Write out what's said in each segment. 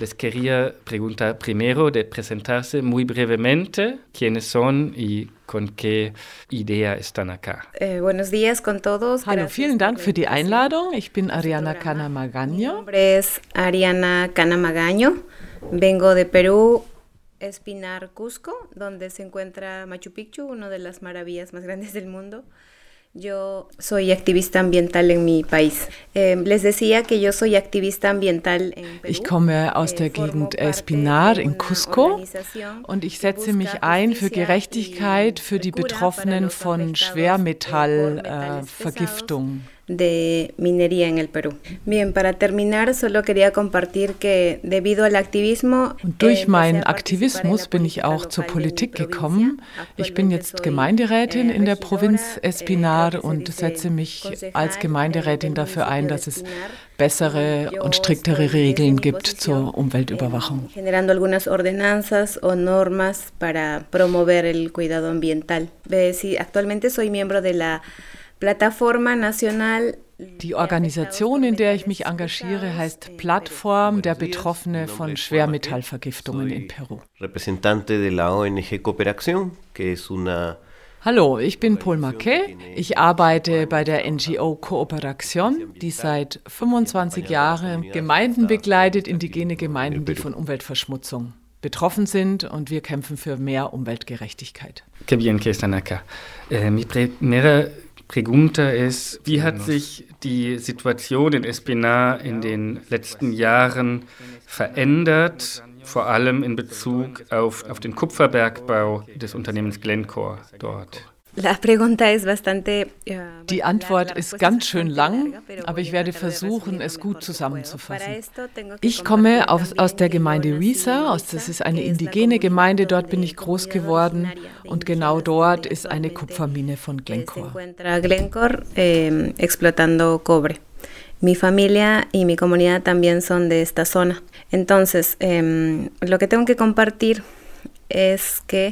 Les quería preguntar primero de presentarse muy brevemente quiénes son y con qué idea están acá. Eh, buenos días con todos. Hallo, vielen Dank für die Einladung. Ich bin Ariana Canamagaño. Mi nombre es Ariana Canamagaño. Vengo de Perú, Espinar, Cusco, donde se encuentra Machu Picchu, una de las maravillas más grandes del mundo. Yo soy activista ambiental en mi país. Eh, les decía que yo soy activista ambiental en Perú. Ich komme aus der Gegend Espinar in Cusco und ich setze mich ein für Gerechtigkeit für die Betroffenen von Schwermetallvergiftung. Äh, de minería en el Perú. Bien, para terminar, solo quería compartir que debido al activismo. Und durch meinen Aktivismus bin ich auch zur Politik gekommen. Ich bin jetzt Gemeinderätin in der Provinz Espinar und setze mich als Gemeinderätin dafür ein, dass es bessere und striktere Regeln gibt zur Umweltüberwachung. Generando algunas ordenanzas o normas para promover el cuidado ambiental. Actualmente soy miembro de la die Organisation, in der ich mich engagiere, heißt Plattform der Betroffene von Schwermetallvergiftungen in Peru. Hallo, ich bin Paul Marquet. Ich arbeite bei der NGO Kooperation, die seit 25 Jahren Gemeinden begleitet, indigene Gemeinden, die von Umweltverschmutzung betroffen sind und wir kämpfen für mehr Umweltgerechtigkeit. Que bien que están acá. Eh, mi primera Pregunta ist, wie hat sich die Situation in Espinar in den letzten Jahren verändert, vor allem in Bezug auf, auf den Kupferbergbau des Unternehmens Glencore dort? Eh, Die Antwort ist ganz schön lang, aber ich werde versuchen, es gut zusammenzufassen. Ich komme aus, aus der Gemeinde Risa, das ist eine indigene Gemeinde, dort bin ich groß geworden und genau dort ist eine Kupfermine von Glencore. Mi familia y mi comunidad también son de esta zona. Entonces, lo que tengo que compartir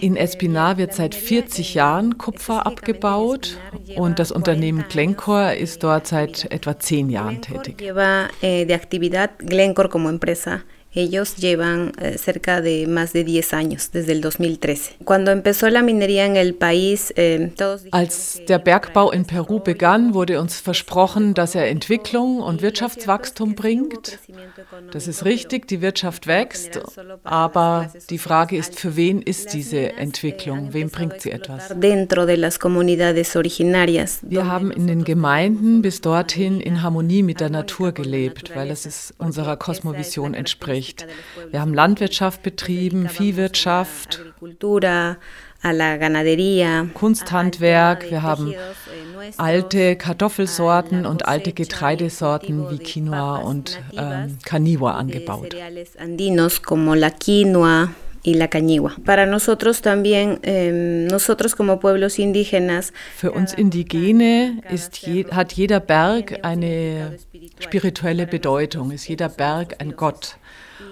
in Espinar wird seit 40 Jahren Kupfer abgebaut und das Unternehmen Glencore ist dort seit etwa 10 Jahren tätig. Ellos llevan eh, cerca de más de 10 años, desde el 2013. Cuando empezó la minería en el país, eh, todos Als der Bergbau in Peru begann, wurde uns versprochen, dass er Entwicklung und Wirtschaftswachstum bringt. Das ist richtig, die Wirtschaft wächst, aber die Frage ist, für wen ist diese Entwicklung? Wem bringt sie etwas? Wir haben in den Gemeinden bis dorthin in Harmonie mit der Natur gelebt, weil es unserer Kosmovision entspricht entspricht. Wir haben Landwirtschaft betrieben, Viehwirtschaft, Kunsthandwerk, wir haben alte Kartoffelsorten und alte Getreidesorten wie Quinoa und ähm, Caniwa angebaut eh, indígenas. Für uns Indigene je, hat jeder Berg eine spirituelle Bedeutung, ist jeder Berg ein Gott.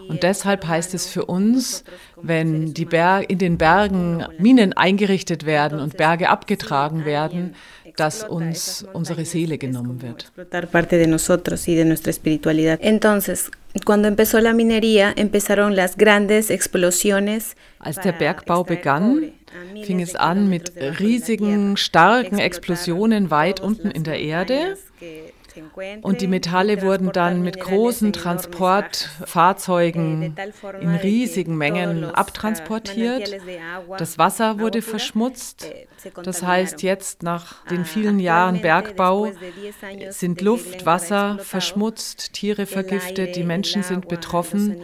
Und deshalb heißt es für uns, wenn in den Bergen Minen eingerichtet werden und Berge abgetragen werden, dass uns unsere Seele genommen wird. Entonces, cuando empezó la minería, empezaron las grandes explosiones. Als der Bergbau begann, fing es an mit riesigen, starken Explosionen weit unten in der Erde. Und die Metalle wurden dann mit großen Transportfahrzeugen in riesigen Mengen abtransportiert. Das Wasser wurde verschmutzt. Das heißt, jetzt nach den vielen Jahren Bergbau sind Luft, Wasser verschmutzt, Tiere vergiftet, die Menschen sind betroffen.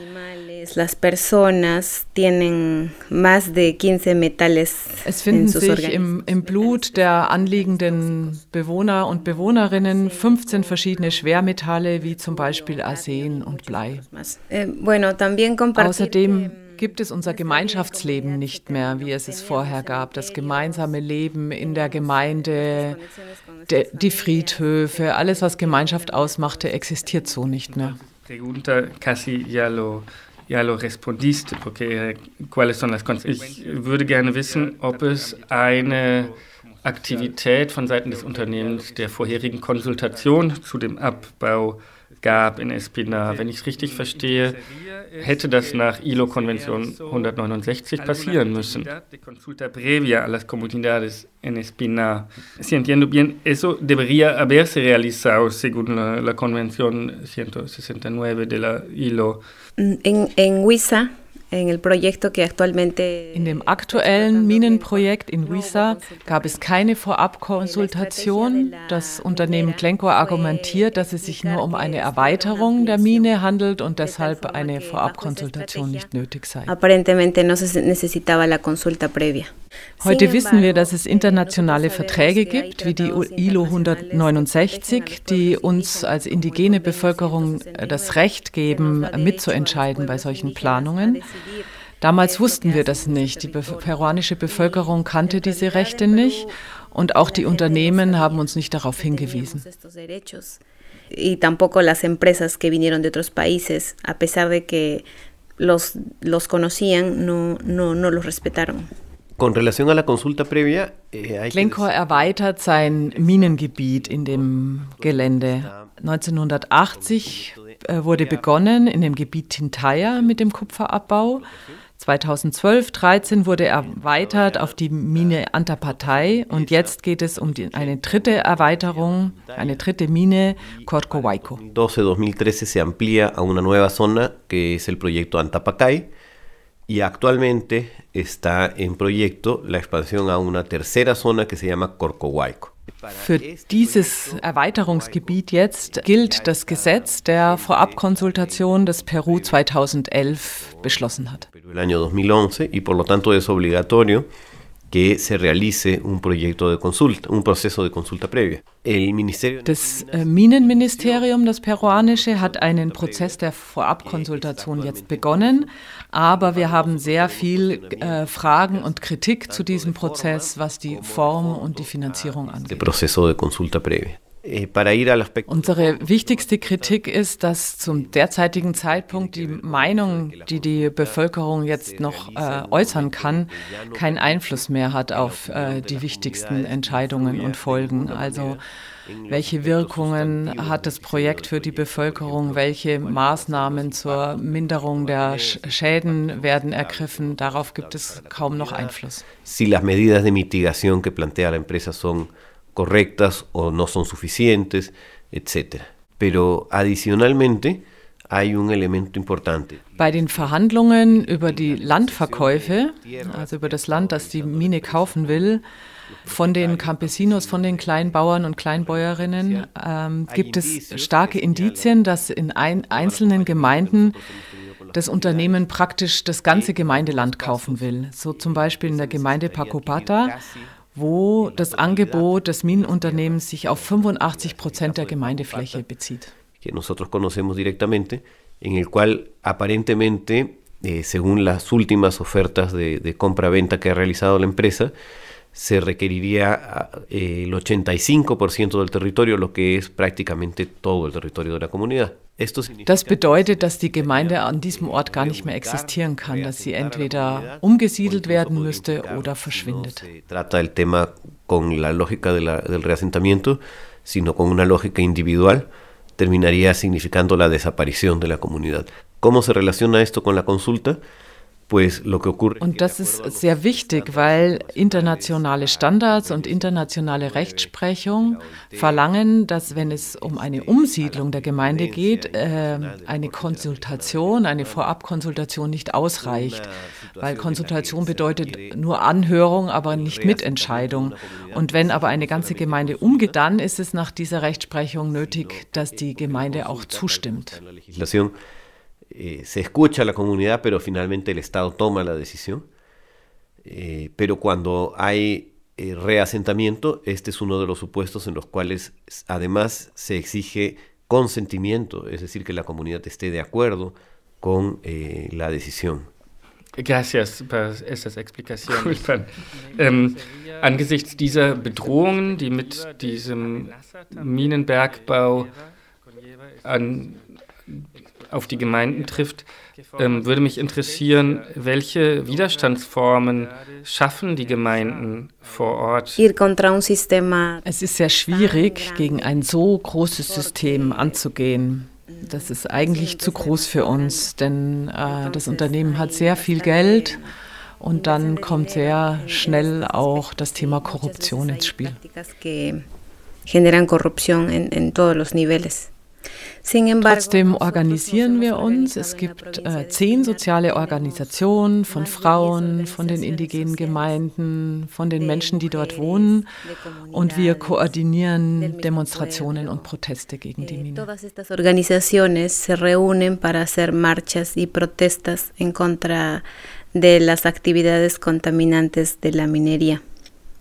Es finden sich im, im Blut der anliegenden Bewohner und Bewohnerinnen 15 sind verschiedene Schwermetalle wie zum Beispiel Arsen und Blei. Eh, Außerdem gibt es unser Gemeinschaftsleben nicht mehr, wie es es vorher gab. Das gemeinsame Leben in der Gemeinde, de, die Friedhöfe, alles, was Gemeinschaft ausmachte, existiert so nicht mehr. Las Ich würde gerne wissen, ob es eine Aktivität von Seiten des Unternehmens der vorherigen Konsultation zu dem Abbau gab in Espina. Wenn ich es richtig verstehe, hätte das nach ILO-Konvention 169 passieren müssen. Consulta previa a las comunidades en Espina. Si entiendo bien, eso debería haberse realizado según la, la Convención 169 de la ILO. En, en In dem aktuellen Minenprojekt in Huiza gab es keine Vorabkonsultation. Das Unternehmen Glencore argumentiert, dass es sich nur um eine Erweiterung der Mine handelt und deshalb eine Vorabkonsultation nicht nötig sei. Heute wissen wir, dass es internationale Verträge gibt, wie die ILO 169, die uns als indigene Bevölkerung das Recht geben, mitzuentscheiden bei solchen Planungen. Damals wussten wir das nicht. Die peruanische Bevölkerung kannte diese Rechte nicht und auch die Unternehmen haben uns nicht darauf hingewiesen. Y tampoco las empresas que vinieron de otros países, a pesar de que los, los conocían, no, no, no los respetaron. Con relación a la consulta previa, eh, Glencore erweitert sein Minengebiet in dem Gelände. 1980 äh, wurde begonnen in dem Gebiet Tintaya mit dem Kupferabbau. 2012, 13 wurde erweitert auf die Mine Antapatay und jetzt geht es um die, eine dritte Erweiterung, eine dritte Mine, Corcohuayco. 2012-2013 se amplía a una nueva zona que es el proyecto Antapacay y actualmente está en proyecto la expansión a una tercera zona que se llama Corcohuayco. Für dieses Erweiterungsgebiet jetzt gilt das Gesetz der Vorabkonsultation, das Peru 2011 beschlossen hat. El año 2011 y por lo tanto es obligatorio que se realice un proyecto de consulta, un proceso de consulta previa. El Ministerio das äh, Minenministerium, das peruanische, hat einen Prozess der Vorabkonsultation jetzt begonnen, aber wir haben sehr viel äh, Fragen und Kritik zu diesem Prozess, was die Form und die Finanzierung angeht. Proceso de consulta previa. Eh, Unsere wichtigste Kritik ist, dass zum derzeitigen Zeitpunkt die Meinung, die die Bevölkerung jetzt noch äh, äußern kann, keinen Einfluss mehr hat auf äh, die wichtigsten Entscheidungen und Folgen. Also welche Wirkungen hat das Projekt für die Bevölkerung? Welche Maßnahmen zur Minderung der Schäden werden ergriffen? Darauf gibt es kaum noch Einfluss. Si las medidas de mitigación que plantea la empresa son correctas o no son suficientes, etc. Pero adicionalmente hay un elemento importante. Bei den Verhandlungen über die Landverkäufe, also über das Land, das die Mine kaufen will, von den Campesinos, von den Kleinbauern und Kleinbäuerinnen ähm, gibt es starke Indizien, dass in ein, einzelnen Gemeinden das Unternehmen praktisch das ganze Gemeindeland kaufen will. So zum Beispiel in der Gemeinde Pacopata wo das Angebot des Minenunternehmens sich auf 85 Prozent der Gemeindefläche bezieht. Que nosotros conocemos directamente, en el cual aparentemente, eh, según las últimas ofertas de, de compra-venta que ha realizado la empresa, se requeriría eh, el 85% del territorio, lo que es prácticamente todo el territorio de la comunidad. Das bedeutet, dass die Gemeinde an diesem Ort gar nicht mehr existieren kann, dass sie entweder umgesiedelt werden müsste oder verschwindet. Trata el tema con la lógica de la, del reasentamiento, sino con una lógica individual, terminaría significando la desaparición de la comunidad. ¿Cómo se relaciona esto con la consulta? Und das ist sehr wichtig, weil internationale Standards und internationale Rechtsprechung verlangen, dass wenn es um eine Umsiedlung der Gemeinde geht, äh, eine Konsultation, eine Vorabkonsultation nicht ausreicht, weil Konsultation bedeutet nur Anhörung, aber nicht Mitentscheidung. Und wenn aber eine ganze Gemeinde umgeht, dann ist es nach dieser Rechtsprechung nötig, dass die Gemeinde auch zustimmt. Eh, se escucha a la comunidad, pero finalmente el Estado toma la decisión. Eh, pero cuando hay eh, reasentamiento, este es uno de los supuestos en los cuales además se exige consentimiento, es decir, que la comunidad esté de acuerdo con la decisión. Gracias por estas explicaciones. Ähm, angesichts dieser Bedrohungen, die mit diesem Minenbergbau an auf die Gemeinden trifft, ähm, würde mich interessieren, welche Widerstandsformen schaffen die Gemeinden vor Ort? Es ist sehr schwierig, gegen ein so großes System anzugehen. Das ist eigentlich zu groß für uns, denn äh, das Unternehmen hat sehr viel Geld und dann kommt sehr schnell auch das Thema Korruption ins Spiel. Generan corrupción en, en todos los niveles. Trotzdem organisieren wir uns. Es gibt äh, zehn soziale Organisationen von Frauen, von den indigenen Gemeinden, von den Menschen, die dort wohnen. Und wir koordinieren Demonstrationen und Proteste gegen die Mine. Todas estas organizaciones se reúnen para hacer marchas y protestas en contra de las actividades contaminantes de la minería.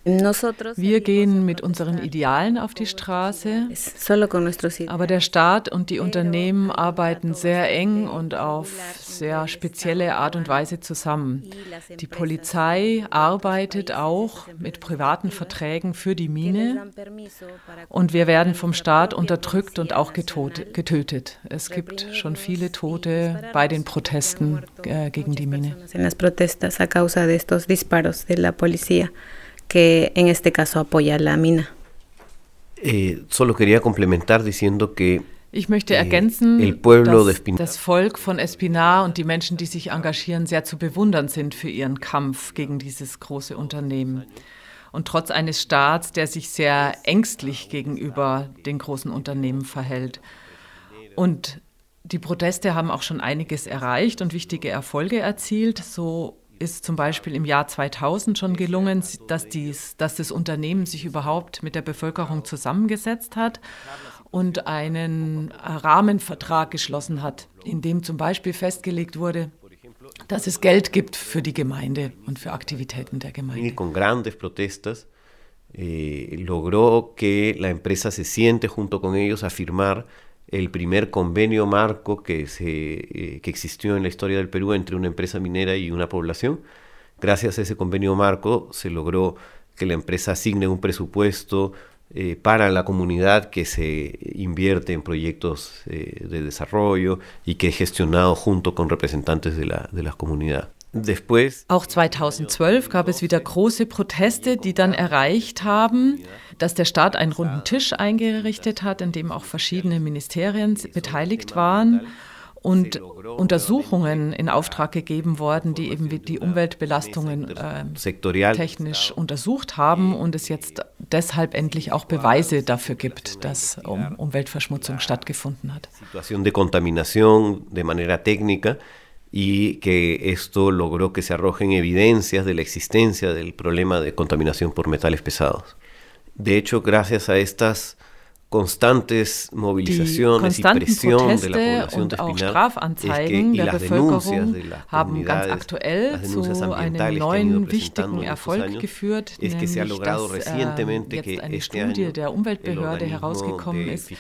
Wir gehen mit unseren Idealen auf die Straße, aber der Staat und die Unternehmen arbeiten sehr eng und auf sehr spezielle Art und Weise zusammen. Die Polizei arbeitet auch mit privaten Verträgen für die Mine und wir werden vom Staat unterdrückt und auch getötet. Es gibt schon viele Tote bei den Protesten äh, gegen die Mine que en este caso apoya la mina. Eh, solo quería complementar diciendo que ich möchte eh, ergänzen, dass das Volk von Espinar und die Menschen, die sich engagieren, sehr zu bewundern sind für ihren Kampf gegen dieses große Unternehmen. Und trotz eines Staats, der sich sehr ängstlich gegenüber den großen Unternehmen verhält. Und die Proteste haben auch schon einiges erreicht und wichtige Erfolge erzielt. So ist zum Beispiel im Jahr 2000 schon gelungen, dass, dies, dass das Unternehmen sich überhaupt mit der Bevölkerung zusammengesetzt hat und einen Rahmenvertrag geschlossen hat, in dem zum Beispiel festgelegt wurde, dass es Geld gibt für die Gemeinde und für Aktivitäten der Gemeinde. Con grandes protestas eh, logró que la empresa se siente junto con ellos a firmar el primer convenio marco que, se, eh, que existió en la historia del Perú entre una empresa minera y una población. Gracias a ese convenio marco se logró que la empresa asigne un presupuesto eh, para la comunidad que se invierte en proyectos eh, de desarrollo y que es gestionado junto con representantes de la, de la comunidad. Auch 2012 gab es wieder große Proteste, die dann erreicht haben, dass der Staat einen runden Tisch eingerichtet hat, in dem auch verschiedene Ministerien beteiligt waren und Untersuchungen in Auftrag gegeben worden, die eben die Umweltbelastungen äh, technisch untersucht haben und es jetzt deshalb endlich auch Beweise dafür gibt, dass um Umweltverschmutzung stattgefunden hat. Situación de contaminación de manera técnica y que esto logró que se arrojen evidencias de la existencia del problema de contaminación por metales pesados. De hecho, gracias a estas constantes Mobilisaciones y presión de la población de Espinar es que, y las denuncias de las comunidades, las denuncias ambientales que han ido presentando en estos años, es logrado dass, recientemente que eine Studie der Umweltbehörde herausgekommen ist,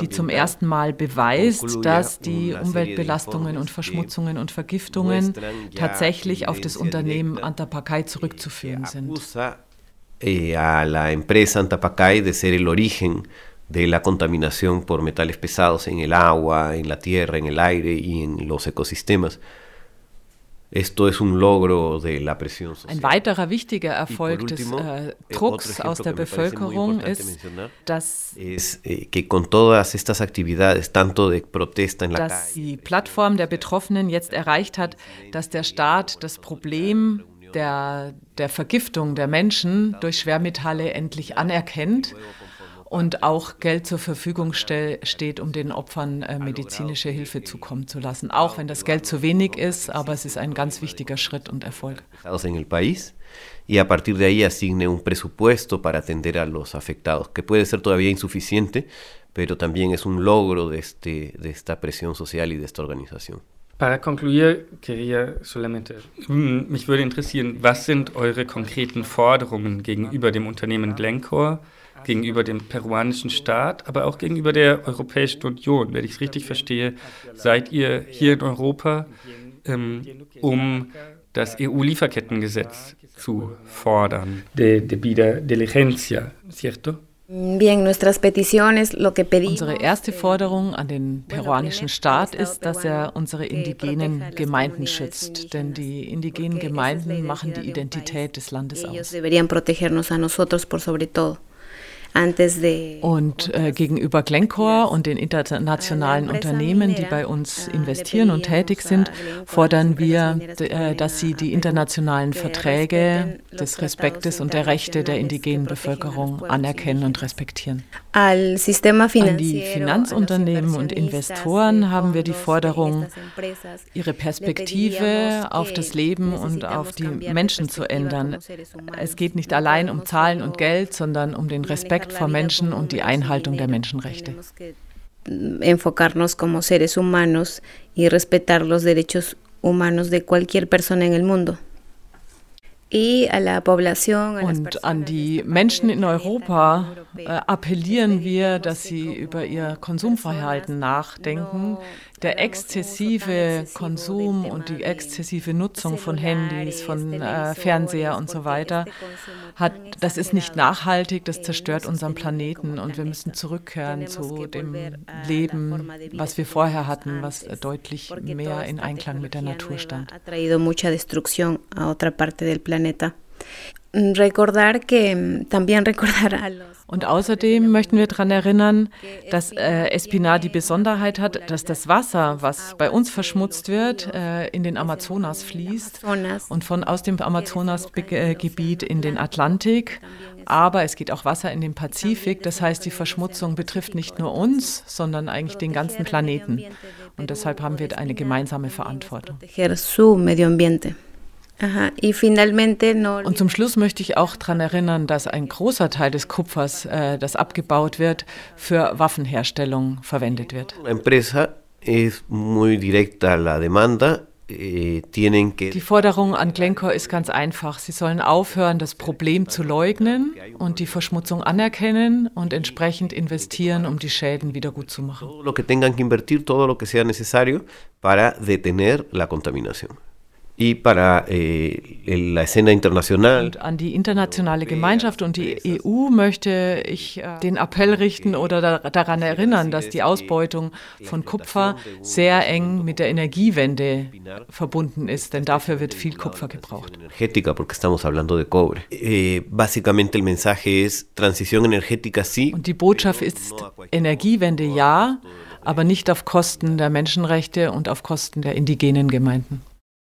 die zum ersten Mal beweist, dass die Umweltbelastungen und Verschmutzungen und Vergiftungen tatsächlich auf das Unternehmen Antapaccay zurückzuführen sind. Eh, a la empresa Antapacay de ser el origen de la contaminación por metales pesados en el agua, en la tierra, en el aire y en los ecosistemas. Esto es un logro de la presión social. Ein weiterer wichtiger Erfolg último, des äh, Drucks aus der Bevölkerung ist, dass es, eh, que con todas estas actividades, tanto de protesta en la dass calle, die Plattform der Betroffenen jetzt erreicht hat, dass der Staat das Problem der, der Vergiftung der Menschen durch Schwermetalle endlich anerkennt und auch Geld zur Verfügung steht, um den Opfern äh, medizinische Hilfe zukommen zu lassen. Auch wenn das Geld zu wenig ist, aber es ist ein ganz wichtiger Schritt und Erfolg. y a partir de ahí asigne un presupuesto para atender a los afectados, que puede ser todavía insuficiente, pero también es un logro de, este, de esta presión social y de esta organización. Para concluir, quería solamente, mm, mich würde interessieren, was sind eure konkreten Forderungen gegenüber dem Unternehmen Glencore? Gegenüber dem peruanischen Staat, aber auch gegenüber der Europäischen Union. Wenn ich es richtig verstehe, seid ihr hier in Europa, ähm, um das EU-Lieferkettengesetz zu fordern. De, de diligencia, ¿cierto? Unsere erste Forderung an den peruanischen Staat ist, dass er unsere indigenen Gemeinden schützt, denn die indigenen Gemeinden machen die Identität des Landes aus. Und äh, gegenüber Glencore und den internationalen Unternehmen, die bei uns investieren und tätig sind, fordern wir, äh, dass sie die internationalen Verträge des Respektes und der Rechte der indigenen Bevölkerung anerkennen und respektieren. An die Finanzunternehmen und Investoren haben wir die Forderung, ihre Perspektive auf das Leben und auf die Menschen zu ändern. Es geht nicht allein um Zahlen und Geld, sondern um den Respekt vor Menschen und die Einhaltung der Menschenrechte. Enfocarnos como seres humanos y respetar los derechos humanos de cualquier persona en el mundo. Und an die Menschen in Europa äh, appellieren wir, dass sie über ihr Konsumverhalten nachdenken. Der exzessive Konsum und die exzessive Nutzung von Handys, von äh, Fernseher und so weiter, hat, das ist nicht nachhaltig, das zerstört unseren Planeten und wir müssen zurückkehren zu dem Leben, was wir vorher hatten, was deutlich mehr in Einklang mit der Natur stand. Los und außerdem möchten wir daran erinnern, dass äh, Espinar die Besonderheit hat, dass das Wasser, was bei uns verschmutzt wird, äh, in den Amazonas fließt und von aus dem Amazonasgebiet in den Atlantik. Aber es geht auch Wasser in den Pazifik. Das heißt, die Verschmutzung betrifft nicht nur uns, sondern eigentlich den ganzen Planeten. Und deshalb haben wir eine gemeinsame Verantwortung. Und zum Schluss möchte ich auch daran erinnern, dass ein großer Teil des Kupfers, äh, das abgebaut wird, für Waffenherstellung verwendet wird. Eh, Die Forderung an Glencore ist ganz einfach. Sie sollen aufhören, das Problem zu leugnen und die Verschmutzung anerkennen und entsprechend investieren, um die Schäden wieder gut zu machen. Todo lo que tengan que invertir, todo lo que sea necesario para detener la contaminación y para eh, la escena internacional. Und an die internationale Gemeinschaft und die EU möchte ich äh, den Appell richten oder da, daran erinnern, dass die Ausbeutung von Kupfer sehr eng mit der Energiewende verbunden ist, denn dafür wird viel Kupfer gebraucht. Energética, porque estamos hablando de cobre. Eh, básicamente el mensaje es transición energética sí. Und die Botschaft ist Energiewende ja, aber nicht auf Kosten der Menschenrechte und auf Kosten der indigenen Gemeinden.